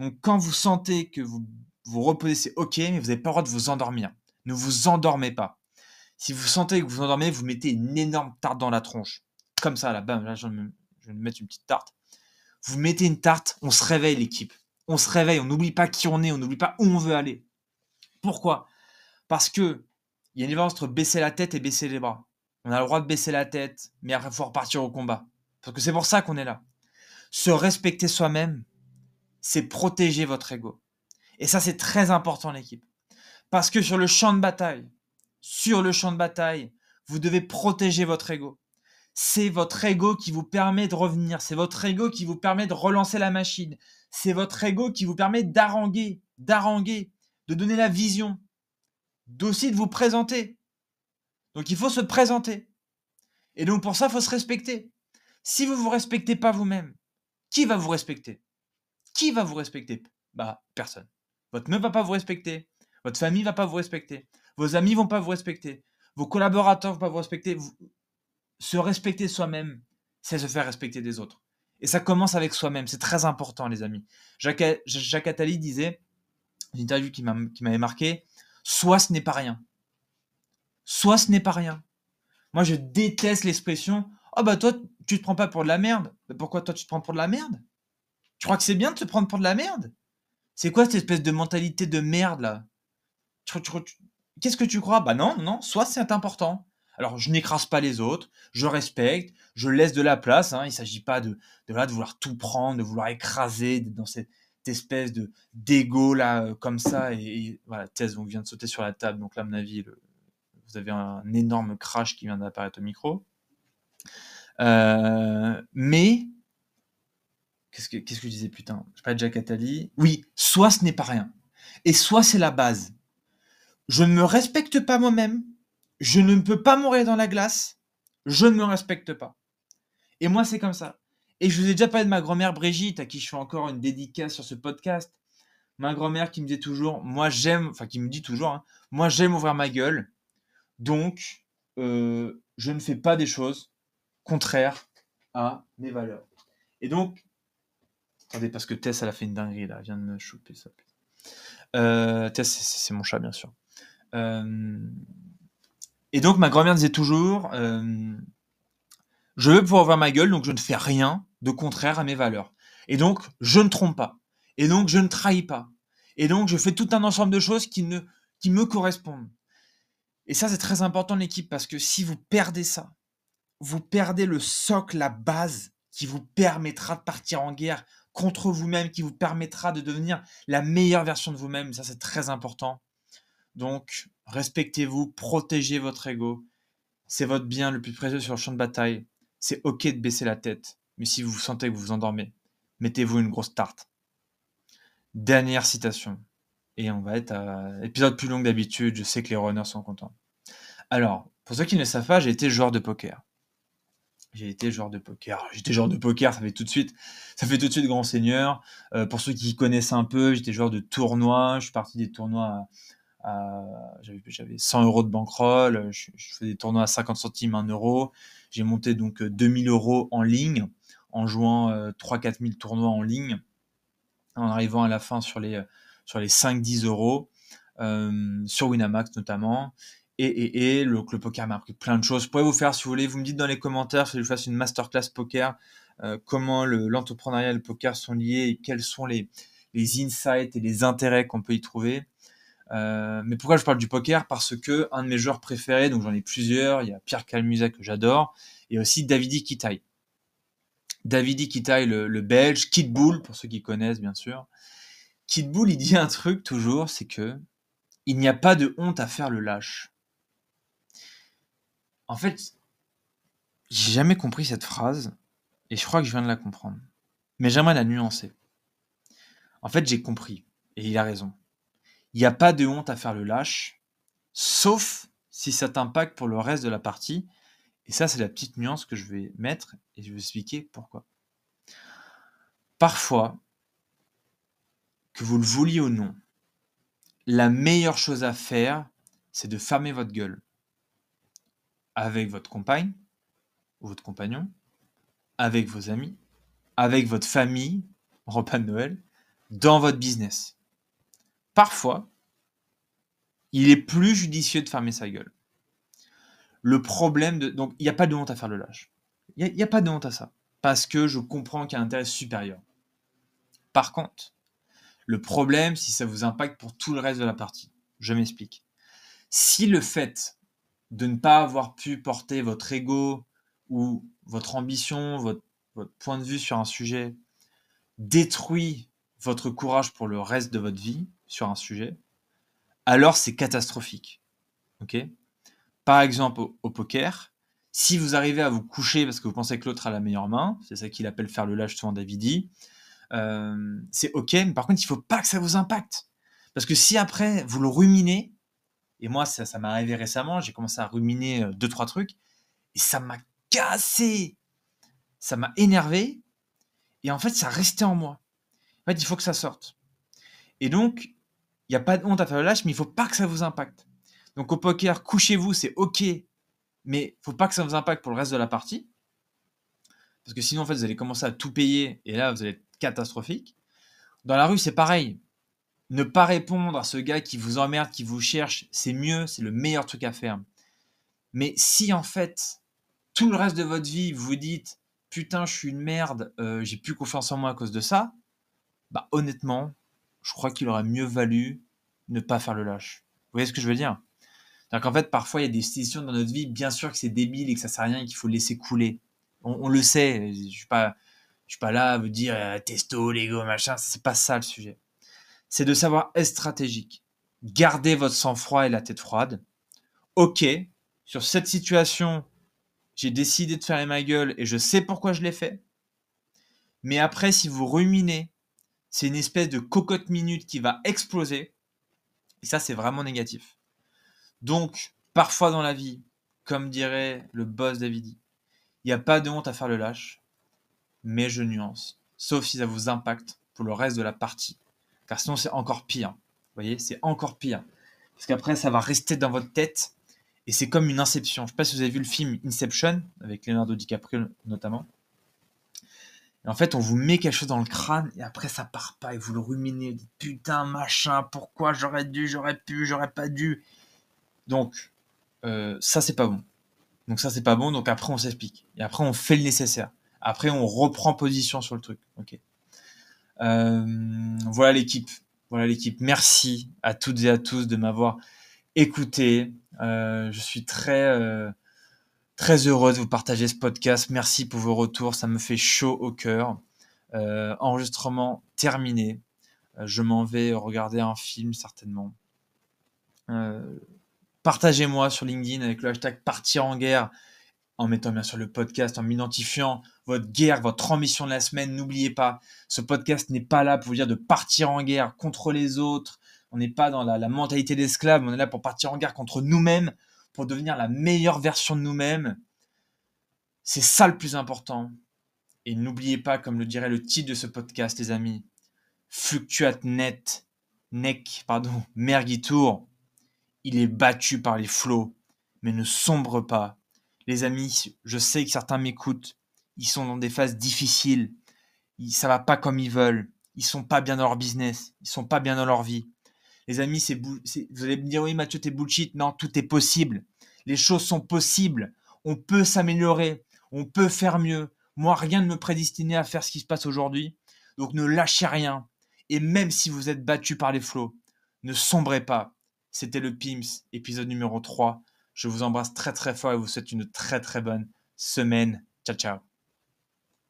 Speaker 1: Donc quand vous sentez que vous vous reposez, c'est ok, mais vous n'avez pas le droit de vous endormir. Ne vous endormez pas. Si vous sentez que vous endormez, vous mettez une énorme tarte dans la tronche. Comme ça, là, bam, là, je vais me mettre une petite tarte. Vous mettez une tarte, on se réveille l'équipe. On se réveille, on n'oublie pas qui on est, on n'oublie pas où on veut aller. Pourquoi? Parce que il y a une différence entre baisser la tête et baisser les bras. On a le droit de baisser la tête, mais après, il faut repartir au combat. Parce que c'est pour ça qu'on est là. Se respecter soi-même, c'est protéger votre ego. Et ça, c'est très important, l'équipe. Parce que sur le champ de bataille, sur le champ de bataille, vous devez protéger votre ego. C'est votre ego qui vous permet de revenir. C'est votre ego qui vous permet de relancer la machine. C'est votre ego qui vous permet d'haranguer, d'haranguer, de donner la vision, d'aussi de vous présenter. Donc il faut se présenter. Et donc pour ça, il faut se respecter. Si vous ne vous respectez pas vous-même, qui va vous respecter? Qui va vous respecter? Bah, personne. Votre meuf va pas vous respecter. Votre famille va pas vous respecter. Vos amis vont pas vous respecter. Vos collaborateurs vont pas vous respecter. Se respecter soi-même, c'est se faire respecter des autres. Et ça commence avec soi-même. C'est très important, les amis. Jacques, Attali disait, une interview qui m'avait marqué, soit ce n'est pas rien. Soit ce n'est pas rien. Moi, je déteste l'expression Oh bah toi, tu te prends pas pour de la merde. pourquoi toi, tu te prends pour de la merde? Tu crois que c'est bien de te prendre pour de la merde? C'est quoi cette espèce de mentalité de merde là? Qu'est-ce que tu crois? Bah non, non, soit c'est important. Alors, je n'écrase pas les autres, je respecte, je laisse de la place. Hein, il ne s'agit pas de, de, là, de vouloir tout prendre, de vouloir écraser dans cette, espèce de d'ego là, euh, comme ça. Et, voilà, thèse, on vient de sauter sur la table. Donc là, à mon avis, vous avez un énorme crash qui vient d'apparaître au micro. Euh, mais, qu'est-ce que, je disais, putain? Je pas Jack Attali. Oui, soit ce n'est pas rien. Et soit c'est la base. Je ne me respecte pas moi-même. Je ne peux pas mourir dans la glace. Je ne me respecte pas. Et moi, c'est comme ça. Et je vous ai déjà parlé de ma grand-mère Brigitte, à qui je fais encore une dédicace sur ce podcast. Ma grand-mère qui me disait toujours, moi j'aime, enfin qui me dit toujours, hein, moi j'aime ouvrir ma gueule. Donc, euh, je ne fais pas des choses contraires à mes valeurs. Et donc, attendez, parce que Tess, elle a fait une dinguerie là, elle vient de me choper ça. Euh, Tess, c'est mon chat, bien sûr. Euh, et donc, ma grand-mère disait toujours euh, Je veux pouvoir ouvrir ma gueule, donc je ne fais rien de contraire à mes valeurs. Et donc, je ne trompe pas. Et donc, je ne trahis pas. Et donc, je fais tout un ensemble de choses qui, ne, qui me correspondent. Et ça, c'est très important, l'équipe, parce que si vous perdez ça, vous perdez le socle, la base qui vous permettra de partir en guerre contre vous-même, qui vous permettra de devenir la meilleure version de vous-même. Ça, c'est très important. Donc, respectez-vous, protégez votre ego. C'est votre bien le plus précieux sur le champ de bataille. C'est ok de baisser la tête, mais si vous sentez que vous vous endormez, mettez-vous une grosse tarte. Dernière citation. Et on va être à épisode plus long que d'habitude. Je sais que les runners sont contents. Alors, pour ceux qui ne savent pas, j'ai été joueur de poker. J'ai été joueur de poker. J'étais joueur de poker, ça fait tout de suite, ça fait tout de suite grand seigneur. Euh, pour ceux qui connaissent un peu, j'étais joueur de tournois. Je suis parti des tournois j'avais 100 euros de bankroll. Je, je, fais des tournois à 50 centimes, 1 euro. J'ai monté donc 2000 euros en ligne en jouant 3-4 euh, 000 tournois en ligne, en arrivant à la fin sur les sur les 5-10 euros, euh, sur Winamax notamment. Et, le, poker m'a appris plein de choses. Je pourrais vous faire, si vous voulez, vous me dites dans les commentaires si je fasse une masterclass poker, euh, comment l'entrepreneuriat et le poker sont liés et quels sont les insights et les intérêts qu'on peut y trouver. Euh, mais pourquoi je parle du poker? Parce que un de mes joueurs préférés, donc j'en ai plusieurs, il y a Pierre Calmusa que j'adore, et aussi Davidi Kitaï. Davidi Kitaï, le, le belge, Kid Bull, pour ceux qui connaissent bien sûr. Kid Bull, il dit un truc toujours, c'est que il n'y a pas de honte à faire le lâche. En fait, j'ai jamais compris cette phrase, et je crois que je viens de la comprendre. Mais j'aimerais la nuancer. En fait, j'ai compris, et il a raison. Il n'y a pas de honte à faire le lâche, sauf si ça t'impacte pour le reste de la partie. Et ça, c'est la petite nuance que je vais mettre, et je vais expliquer pourquoi. Parfois, que vous le vouliez ou non, la meilleure chose à faire, c'est de fermer votre gueule avec votre compagne ou votre compagnon, avec vos amis, avec votre famille, repas de Noël, dans votre business. Parfois, il est plus judicieux de fermer sa gueule. Le problème de... Donc, il n'y a pas de honte à faire le lâche. Il n'y a, pas de honte à ça. Parce que je comprends qu'il y a un intérêt supérieur. Par contre, le problème, si ça vous impacte pour tout le reste de la partie, Je m'explique. Si le fait de ne pas avoir pu porter votre ego ou votre ambition, votre point de vue sur un sujet détruit votre courage pour le reste de votre vie sur un sujet, alors c'est catastrophique. Ok? Par exemple, au, poker, si vous arrivez à vous coucher parce que vous pensez que l'autre a la meilleure main, c'est ça qu'il appelle faire le lâche souvent Davidi, euh, c'est ok, mais par contre, il faut pas que ça vous impacte. Parce que si après, vous le ruminez, et moi, ça, ça m'est arrivé récemment, j'ai commencé à ruminer euh, deux, trois trucs, et ça m'a cassé, ça m'a énervé, et en fait, ça restait en moi. En fait, il faut que ça sorte. Et donc, il n'y a pas de honte à faire le lâche, mais il faut pas que ça vous impacte. Donc au poker, couchez-vous, c'est ok, mais faut pas que ça vous impacte pour le reste de la partie. Parce que sinon, en fait, vous allez commencer à tout payer et là, vous allez être catastrophique. Dans la rue, c'est pareil. Ne pas répondre à ce gars qui vous emmerde, qui vous cherche, c'est mieux, c'est le meilleur truc à faire. Mais si en fait, tout le reste de votre vie, vous vous dites putain, je suis une merde, euh, j'ai plus confiance en moi à cause de ça, bah honnêtement, je crois qu'il aurait mieux valu ne pas faire le lâche. Vous voyez ce que je veux dire? Cest qu'en fait, parfois, il y a des situations dans notre vie, bien sûr que c'est débile et que ça sert à rien et qu'il faut laisser couler. On, le sait. Je suis pas, suis pas là à vous dire euh, testo, Lego, machin. C'est pas ça le sujet. C'est de savoir être stratégique. Gardez votre sang-froid et la tête froide. Ok, sur cette situation, j'ai décidé de faire ma gueule et je sais pourquoi je l'ai fait. Mais après, si vous ruminez, c'est une espèce de cocotte minute qui va exploser. Et ça, c'est vraiment négatif. Donc, parfois dans la vie, comme dirait le boss Davidi, il n'y a pas de honte à faire le lâche, mais je nuance. Sauf si ça vous impacte pour le reste de la partie. Car sinon, c'est encore pire. Vous voyez, c'est encore pire. Parce qu'après, ça va rester dans votre tête. Et c'est comme une inception. Je ne sais pas si vous avez vu le film Inception, avec Leonardo DiCaprio notamment en fait, on vous met quelque chose dans le crâne et après ça part pas et vous le ruminez. Putain, machin, pourquoi j'aurais dû, j'aurais pu, j'aurais pas dû. Donc, euh, ça c'est pas bon. Donc ça c'est pas bon. Donc après on s'explique et après on fait le nécessaire. Après on reprend position sur le truc. Euh, voilà l'équipe. Voilà l'équipe. Merci à toutes et à tous de m'avoir écouté. Euh, je suis très Très heureux de vous partager ce podcast. Merci pour vos retours. Ça me fait chaud au cœur. Euh, enregistrement terminé. Euh, je m'en vais regarder un film certainement. Euh, partagez-moi sur LinkedIn avec le hashtag partir en guerre en mettant bien sûr le podcast, en m'identifiant votre guerre, votre ambition de la semaine. N'oubliez pas, ce podcast n'est pas là pour vous dire de partir en guerre contre les autres. On n'est pas dans la, la mentalité d'esclave, on est là pour partir en guerre contre nous-mêmes, devenir la meilleure version de nous-mêmes. C'est ça le plus important. Et n'oubliez pas, comme le dirait le titre de ce podcast, les amis, fluctuate net, neck, pardon, [laughs] mergitour. Il est battu par les flots, mais ne sombre pas. Les amis, je sais que certains m'écoutent. Ils sont dans des phases difficiles. Ça va pas comme ils veulent. Ils sont pas bien dans leur business. Ils sont pas bien dans leur vie. Les amis, vous allez me dire, oui, Mathieu, t'es bullshit. Non, tout est possible. Les choses sont possibles. On peut s'améliorer. On peut faire mieux. Moi, rien ne me prédestinait à faire ce qui se passe aujourd'hui. Donc ne lâchez rien. Et même si vous êtes battu par les flots, ne sombrez pas. C'était le PIMS, épisode numéro 3. Je vous embrasse très très fort et vous souhaite une très très bonne semaine. Ciao ciao.